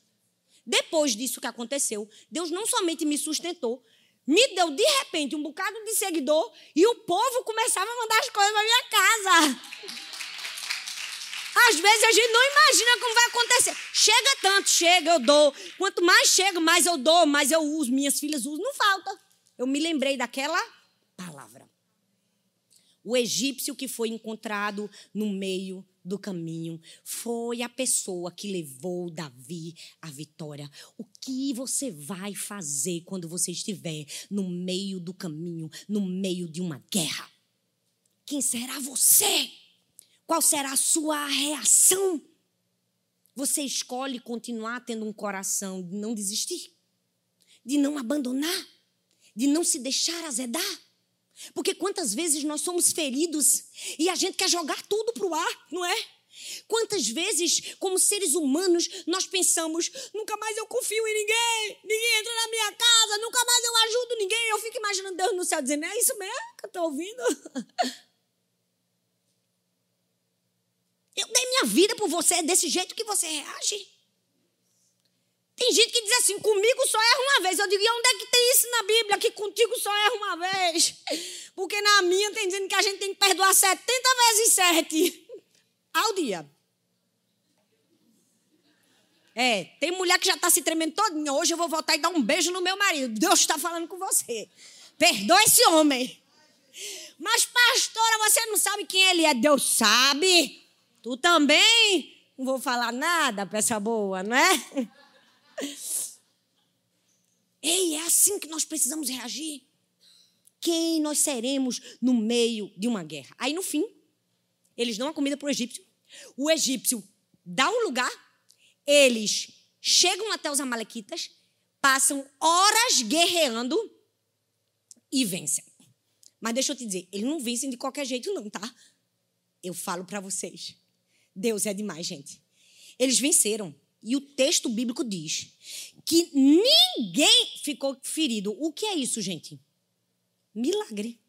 Depois disso que aconteceu, Deus não somente me sustentou, me deu de repente um bocado de seguidor e o povo começava a mandar as coisas para minha casa. Às vezes a gente não imagina como vai acontecer. Chega tanto, chega, eu dou. Quanto mais chega, mais eu dou, mais eu uso. Minhas filhas usam, não falta. Eu me lembrei daquela palavra. O egípcio que foi encontrado no meio do caminho foi a pessoa que levou Davi à vitória. O que você vai fazer quando você estiver no meio do caminho, no meio de uma guerra? Quem será você? Qual será a sua reação? Você escolhe continuar tendo um coração de não desistir, de não abandonar, de não se deixar azedar? Porque quantas vezes nós somos feridos e a gente quer jogar tudo para o ar, não é? Quantas vezes, como seres humanos, nós pensamos: nunca mais eu confio em ninguém, ninguém entra na minha casa, nunca mais eu ajudo ninguém. Eu fico imaginando Deus no céu dizendo: é isso mesmo que eu estou ouvindo? Eu dei minha vida por você, é desse jeito que você reage. Tem gente que diz assim: comigo só erra uma vez. Eu digo: e onde é que tem isso na Bíblia? Que contigo só erra uma vez. Porque na minha tem dizendo que a gente tem que perdoar 70 vezes 7 ao dia. É, tem mulher que já está se tremendo todinha. Hoje eu vou voltar e dar um beijo no meu marido. Deus está falando com você. Perdoa esse homem. Mas, pastora, você não sabe quem ele é. Deus sabe. Tu também. Não vou falar nada essa boa, não é? Ei, é assim que nós precisamos reagir. Quem nós seremos no meio de uma guerra? Aí no fim, eles dão a comida para o egípcio. O egípcio dá o lugar, eles chegam até os Amalequitas, passam horas guerreando e vencem. Mas deixa eu te dizer, eles não vencem de qualquer jeito, não, tá? Eu falo para vocês. Deus é demais, gente. Eles venceram. E o texto bíblico diz que ninguém ficou ferido. O que é isso, gente? Milagre.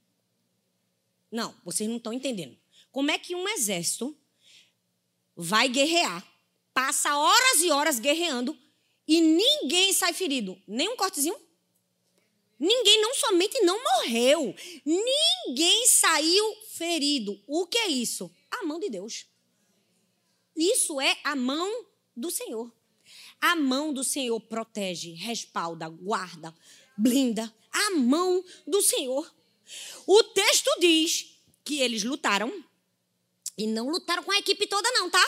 Não, vocês não estão entendendo. Como é que um exército vai guerrear, passa horas e horas guerreando e ninguém sai ferido? Nem um cortezinho? Ninguém não somente não morreu, ninguém saiu ferido. O que é isso? A mão de Deus. Isso é a mão do Senhor. A mão do Senhor protege, respalda, guarda, blinda. A mão do Senhor. O texto diz que eles lutaram e não lutaram com a equipe toda, não, tá?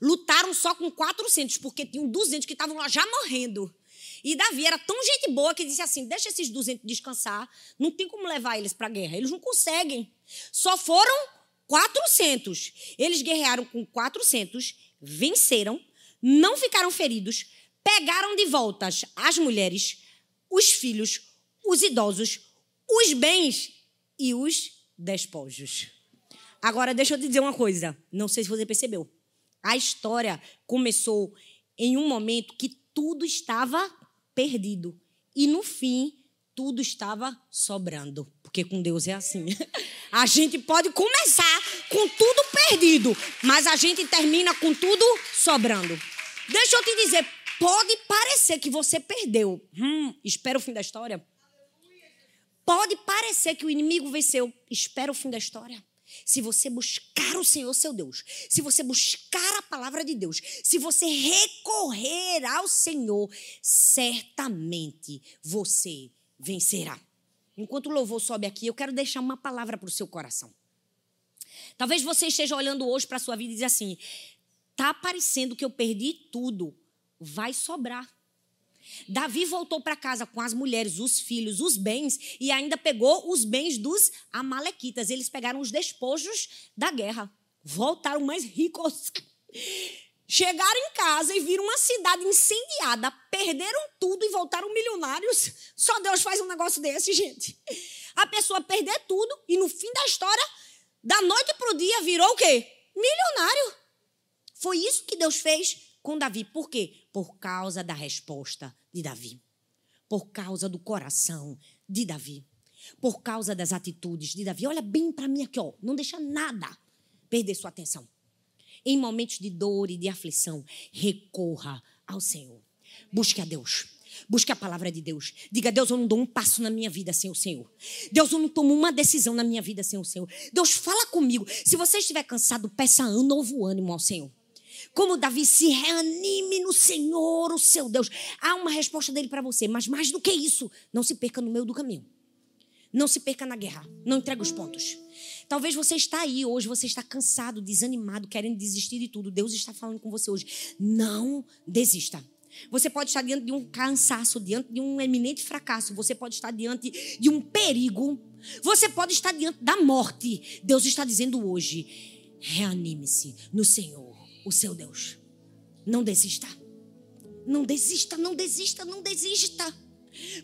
Lutaram só com 400, porque tinham 200 que estavam lá já morrendo. E Davi era tão gente boa que disse assim: deixa esses 200 descansar, não tem como levar eles para a guerra. Eles não conseguem. Só foram 400. Eles guerrearam com 400, venceram, não ficaram feridos, pegaram de volta as mulheres, os filhos, os idosos, os bens e os despojos. Agora, deixa eu te dizer uma coisa. Não sei se você percebeu. A história começou em um momento que tudo estava perdido. E no fim, tudo estava sobrando. Porque com Deus é assim. A gente pode começar com tudo perdido, mas a gente termina com tudo sobrando. Deixa eu te dizer, pode parecer que você perdeu. Hum, espera o fim da história. Pode parecer que o inimigo venceu. Espera o fim da história. Se você buscar o Senhor seu Deus, se você buscar a palavra de Deus, se você recorrer ao Senhor, certamente você vencerá. Enquanto o louvor sobe aqui, eu quero deixar uma palavra para o seu coração. Talvez você esteja olhando hoje para a sua vida e diz assim: tá parecendo que eu perdi tudo, vai sobrar. Davi voltou para casa com as mulheres, os filhos, os bens e ainda pegou os bens dos amalequitas. Eles pegaram os despojos da guerra. Voltaram mais ricos. Chegaram em casa e viram uma cidade incendiada, perderam tudo e voltaram milionários. Só Deus faz um negócio desse, gente. A pessoa perder tudo e no fim da história, da noite para o dia, virou o quê? Milionário. Foi isso que Deus fez com Davi. Por quê? Por causa da resposta de Davi. Por causa do coração de Davi. Por causa das atitudes de Davi. Olha bem para mim aqui, ó. Não deixa nada perder sua atenção. Em momentos de dor e de aflição, recorra ao Senhor. Busque a Deus. Busque a palavra de Deus. Diga, Deus, eu não dou um passo na minha vida sem o Senhor. Deus, eu não tomo uma decisão na minha vida sem o Senhor. Deus, fala comigo. Se você estiver cansado, peça um novo ânimo ao Senhor. Como Davi se reanime no Senhor, o seu Deus. Há uma resposta dele para você, mas mais do que isso, não se perca no meio do caminho. Não se perca na guerra. Não entregue os pontos. Talvez você está aí hoje, você está cansado, desanimado, querendo desistir de tudo. Deus está falando com você hoje. Não desista. Você pode estar diante de um cansaço, diante de um eminente fracasso. Você pode estar diante de um perigo. Você pode estar diante da morte. Deus está dizendo hoje: reanime-se no Senhor o seu Deus. Não desista. Não desista, não desista, não desista.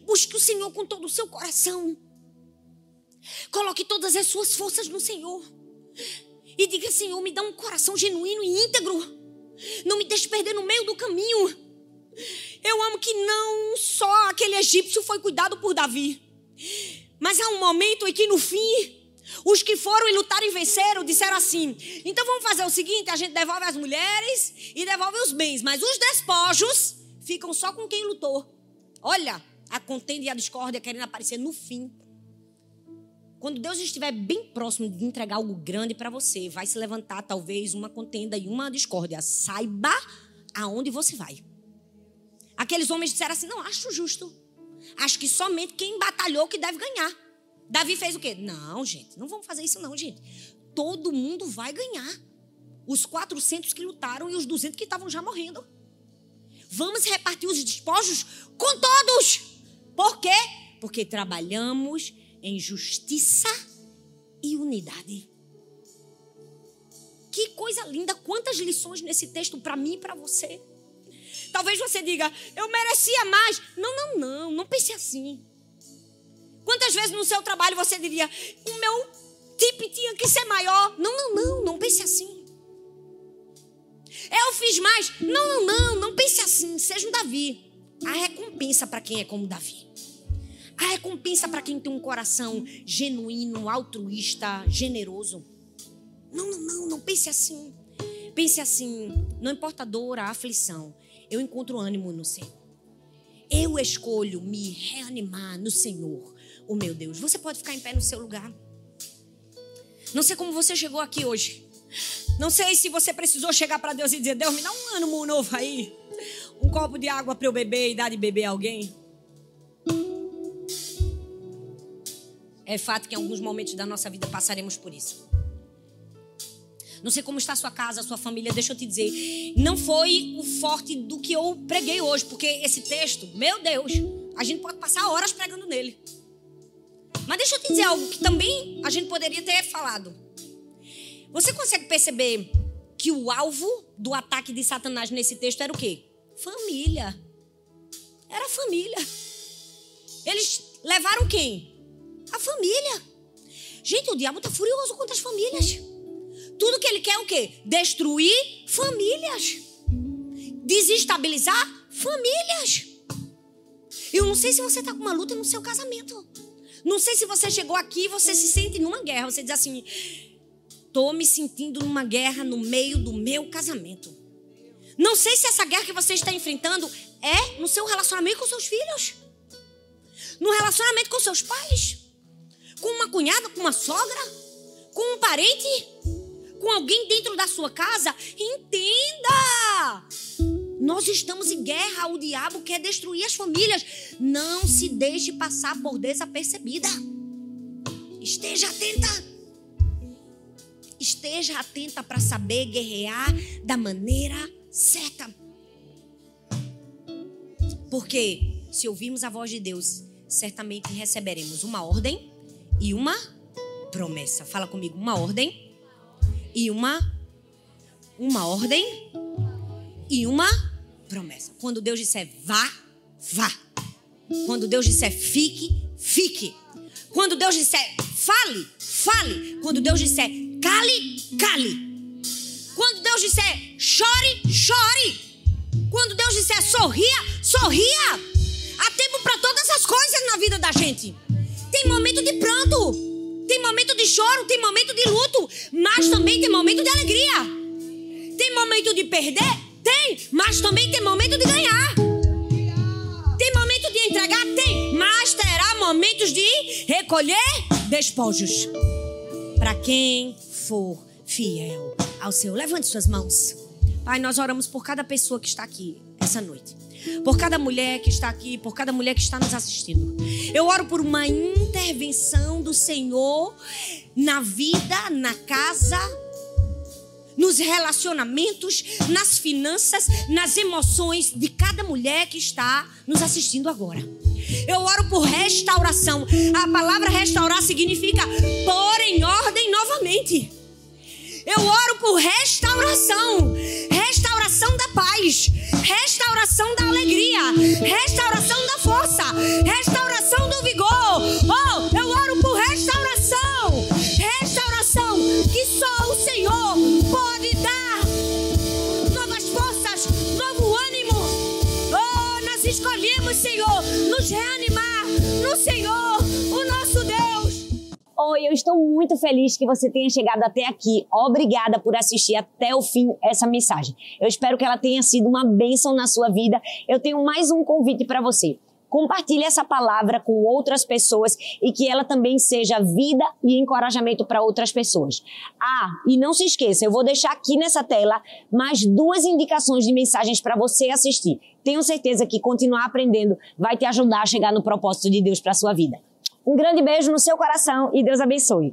Busque o Senhor com todo o seu coração. Coloque todas as suas forças no Senhor. E diga: Senhor, me dá um coração genuíno e íntegro. Não me deixe perder no meio do caminho. Eu amo que não só aquele egípcio foi cuidado por Davi, mas há um momento em que no fim os que foram e lutaram e venceram disseram assim: então vamos fazer o seguinte: a gente devolve as mulheres e devolve os bens, mas os despojos ficam só com quem lutou. Olha, a contenda e a discórdia querendo aparecer no fim. Quando Deus estiver bem próximo de entregar algo grande para você, vai se levantar talvez uma contenda e uma discórdia. Saiba aonde você vai. Aqueles homens disseram assim: não, acho justo. Acho que somente quem batalhou que deve ganhar. Davi fez o quê? Não, gente, não vamos fazer isso não, gente. Todo mundo vai ganhar. Os 400 que lutaram e os 200 que estavam já morrendo. Vamos repartir os despojos com todos. Por quê? Porque trabalhamos em justiça e unidade. Que coisa linda, quantas lições nesse texto para mim e para você. Talvez você diga, eu merecia mais. Não, não, não, não pense assim. Quantas vezes no seu trabalho você diria, o meu tip tinha que ser maior? Não, não, não, não pense assim. Eu fiz mais. Não, não, não, não pense assim. Seja um Davi. A recompensa para quem é como Davi. A recompensa para quem tem um coração genuíno, altruísta, generoso. Não, não, não, não pense assim. Pense assim, não importa a dor, a aflição, eu encontro ânimo no Senhor. Eu escolho me reanimar no Senhor, o meu Deus. Você pode ficar em pé no seu lugar. Não sei como você chegou aqui hoje. Não sei se você precisou chegar para Deus e dizer: Deus, me dá um ânimo novo aí. Um copo de água para eu beber e dar de beber a alguém. É fato que em alguns momentos da nossa vida passaremos por isso. Não sei como está a sua casa, a sua família, deixa eu te dizer. Não foi o forte do que eu preguei hoje, porque esse texto, meu Deus, a gente pode passar horas pregando nele. Mas deixa eu te dizer algo que também a gente poderia ter falado. Você consegue perceber que o alvo do ataque de Satanás nesse texto era o quê? Família. Era família. Eles levaram quem? A família. Gente, o diabo está furioso contra as famílias. Tudo que ele quer é o quê? Destruir famílias. Desestabilizar famílias. Eu não sei se você está com uma luta no seu casamento. Não sei se você chegou aqui e você se sente numa guerra. Você diz assim: estou me sentindo numa guerra no meio do meu casamento. Não sei se essa guerra que você está enfrentando é no seu relacionamento com seus filhos, no relacionamento com seus pais, com uma cunhada, com uma sogra, com um parente com alguém dentro da sua casa, entenda! Nós estamos em guerra, o diabo quer destruir as famílias. Não se deixe passar por desapercebida. Esteja atenta. Esteja atenta para saber guerrear da maneira certa. Porque se ouvirmos a voz de Deus, certamente receberemos uma ordem e uma promessa. Fala comigo, uma ordem e uma uma ordem e uma promessa. Quando Deus disser vá, vá. Quando Deus disser fique, fique. Quando Deus disser fale, fale. Quando Deus disser cale, cale. Quando Deus disser chore, chore. Quando Deus disser sorria, sorria. Há tempo para todas as coisas na vida da gente. Tem momento de pranto. Tem momento de choro, tem momento de luto, mas também tem momento de alegria. Tem momento de perder? Tem, mas também tem momento de ganhar. Tem momento de entregar? Tem, mas terá momentos de recolher despojos. Para quem for fiel ao Senhor, levante suas mãos. Pai, nós oramos por cada pessoa que está aqui essa noite por cada mulher que está aqui, por cada mulher que está nos assistindo. Eu oro por uma intervenção do Senhor na vida, na casa, nos relacionamentos, nas finanças, nas emoções de cada mulher que está nos assistindo agora. Eu oro por restauração. A palavra restaurar significa pôr em ordem novamente. Eu oro por restauração, paz, restauração da alegria, restauração da força, restauração do vigor. Oh, eu oro por restauração, restauração que só o Senhor pode dar. Novas forças, novo ânimo. Oh, nós escolhemos, Senhor, nos reanimar no Senhor, o nosso Deus. Oi, eu estou muito feliz que você tenha chegado até aqui. Obrigada por assistir até o fim essa mensagem. Eu espero que ela tenha sido uma bênção na sua vida. Eu tenho mais um convite para você. Compartilhe essa palavra com outras pessoas e que ela também seja vida e encorajamento para outras pessoas. Ah, e não se esqueça, eu vou deixar aqui nessa tela mais duas indicações de mensagens para você assistir. Tenho certeza que continuar aprendendo vai te ajudar a chegar no propósito de Deus para sua vida. Um grande beijo no seu coração e Deus abençoe.